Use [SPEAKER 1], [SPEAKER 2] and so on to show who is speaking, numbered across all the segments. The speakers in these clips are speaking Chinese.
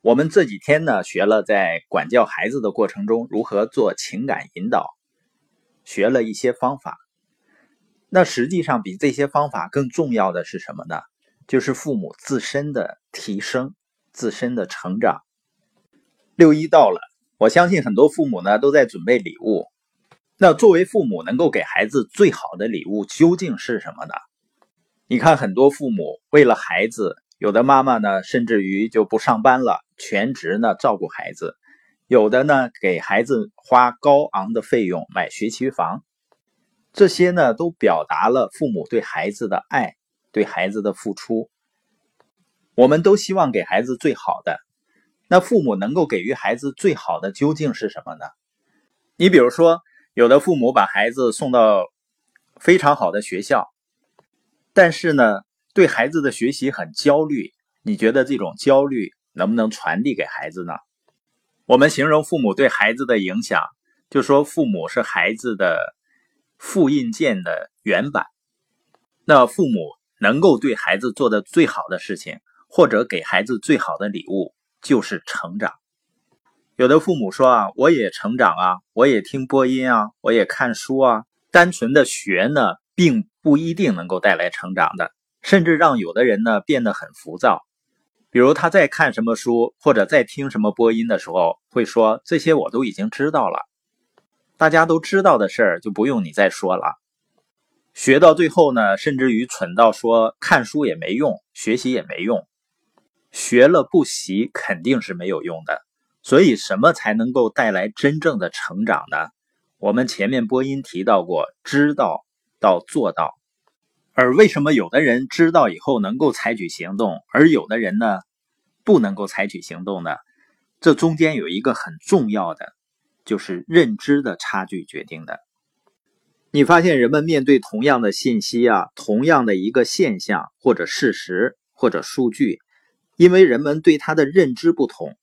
[SPEAKER 1] 我们这几天呢，学了在管教孩子的过程中如何做情感引导，学了一些方法。那实际上比这些方法更重要的是什么呢？就是父母自身的提升、自身的成长。六一到了，我相信很多父母呢都在准备礼物。那作为父母，能够给孩子最好的礼物究竟是什么呢？你看，很多父母为了孩子。有的妈妈呢，甚至于就不上班了，全职呢照顾孩子；有的呢，给孩子花高昂的费用买学区房。这些呢，都表达了父母对孩子的爱，对孩子的付出。我们都希望给孩子最好的。那父母能够给予孩子最好的究竟是什么呢？你比如说，有的父母把孩子送到非常好的学校，但是呢。对孩子的学习很焦虑，你觉得这种焦虑能不能传递给孩子呢？我们形容父母对孩子的影响，就说父母是孩子的复印件的原版。那父母能够对孩子做的最好的事情，或者给孩子最好的礼物，就是成长。有的父母说啊，我也成长啊，我也听播音啊，我也看书啊，单纯的学呢，并不一定能够带来成长的。甚至让有的人呢变得很浮躁，比如他在看什么书或者在听什么播音的时候，会说这些我都已经知道了，大家都知道的事儿就不用你再说了。学到最后呢，甚至于蠢到说看书也没用，学习也没用，学了不习肯定是没有用的。所以什么才能够带来真正的成长呢？我们前面播音提到过，知道到做到。而为什么有的人知道以后能够采取行动，而有的人呢不能够采取行动呢？这中间有一个很重要的，就是认知的差距决定的。你发现人们面对同样的信息啊，同样的一个现象或者事实或者数据，因为人们对它的认知不同，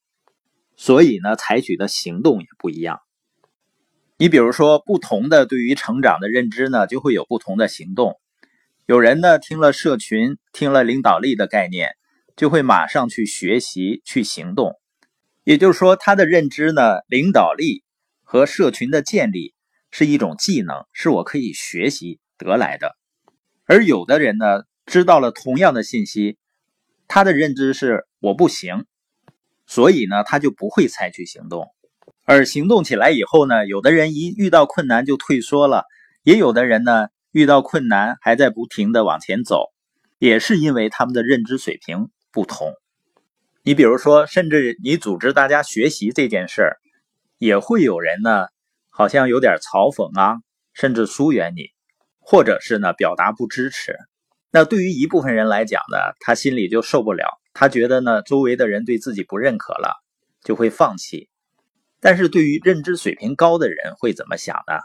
[SPEAKER 1] 所以呢采取的行动也不一样。你比如说，不同的对于成长的认知呢，就会有不同的行动。有人呢听了社群，听了领导力的概念，就会马上去学习、去行动。也就是说，他的认知呢，领导力和社群的建立是一种技能，是我可以学习得来的。而有的人呢，知道了同样的信息，他的认知是我不行，所以呢，他就不会采取行动。而行动起来以后呢，有的人一遇到困难就退缩了，也有的人呢。遇到困难还在不停的往前走，也是因为他们的认知水平不同。你比如说，甚至你组织大家学习这件事儿，也会有人呢，好像有点嘲讽啊，甚至疏远你，或者是呢表达不支持。那对于一部分人来讲呢，他心里就受不了，他觉得呢周围的人对自己不认可了，就会放弃。但是对于认知水平高的人会怎么想呢？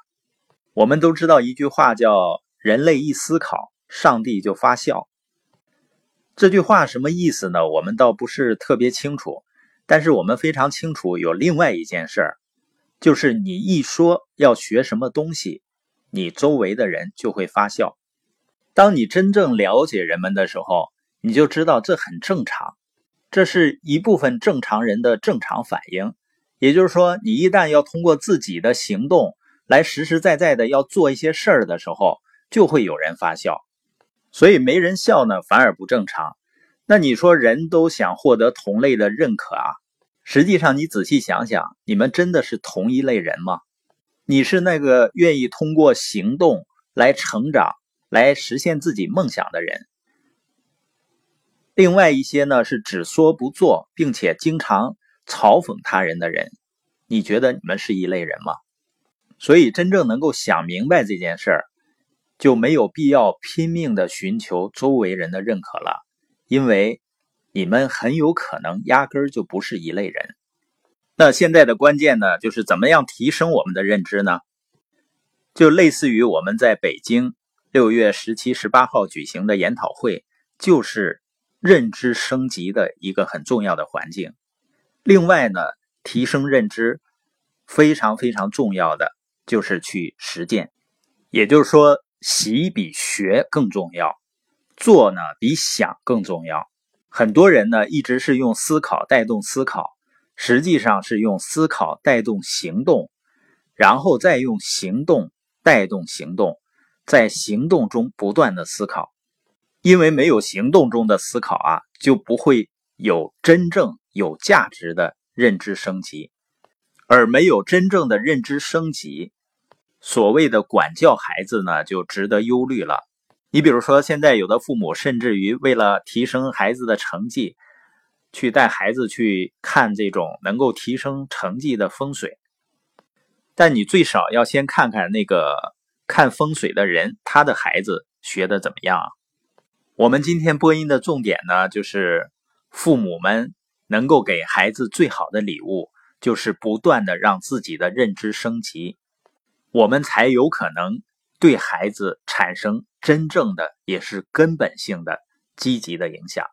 [SPEAKER 1] 我们都知道一句话叫“人类一思考，上帝就发笑”。这句话什么意思呢？我们倒不是特别清楚，但是我们非常清楚有另外一件事儿，就是你一说要学什么东西，你周围的人就会发笑。当你真正了解人们的时候，你就知道这很正常，这是一部分正常人的正常反应。也就是说，你一旦要通过自己的行动，来实实在在的要做一些事儿的时候，就会有人发笑，所以没人笑呢，反而不正常。那你说人都想获得同类的认可啊？实际上你仔细想想，你们真的是同一类人吗？你是那个愿意通过行动来成长、来实现自己梦想的人。另外一些呢是只说不做，并且经常嘲讽他人的人。你觉得你们是一类人吗？所以，真正能够想明白这件事儿，就没有必要拼命的寻求周围人的认可了，因为你们很有可能压根儿就不是一类人。那现在的关键呢，就是怎么样提升我们的认知呢？就类似于我们在北京六月十七、十八号举行的研讨会，就是认知升级的一个很重要的环境。另外呢，提升认知非常非常重要的。就是去实践，也就是说，习比学更重要，做呢比想更重要。很多人呢一直是用思考带动思考，实际上是用思考带动行动，然后再用行动带动行动，在行动中不断的思考。因为没有行动中的思考啊，就不会有真正有价值的认知升级，而没有真正的认知升级，所谓的管教孩子呢，就值得忧虑了。你比如说，现在有的父母甚至于为了提升孩子的成绩，去带孩子去看这种能够提升成绩的风水。但你最少要先看看那个看风水的人，他的孩子学的怎么样。我们今天播音的重点呢，就是父母们能够给孩子最好的礼物，就是不断的让自己的认知升级，我们才有可能。对孩子产生真正的也是根本性的积极的影响。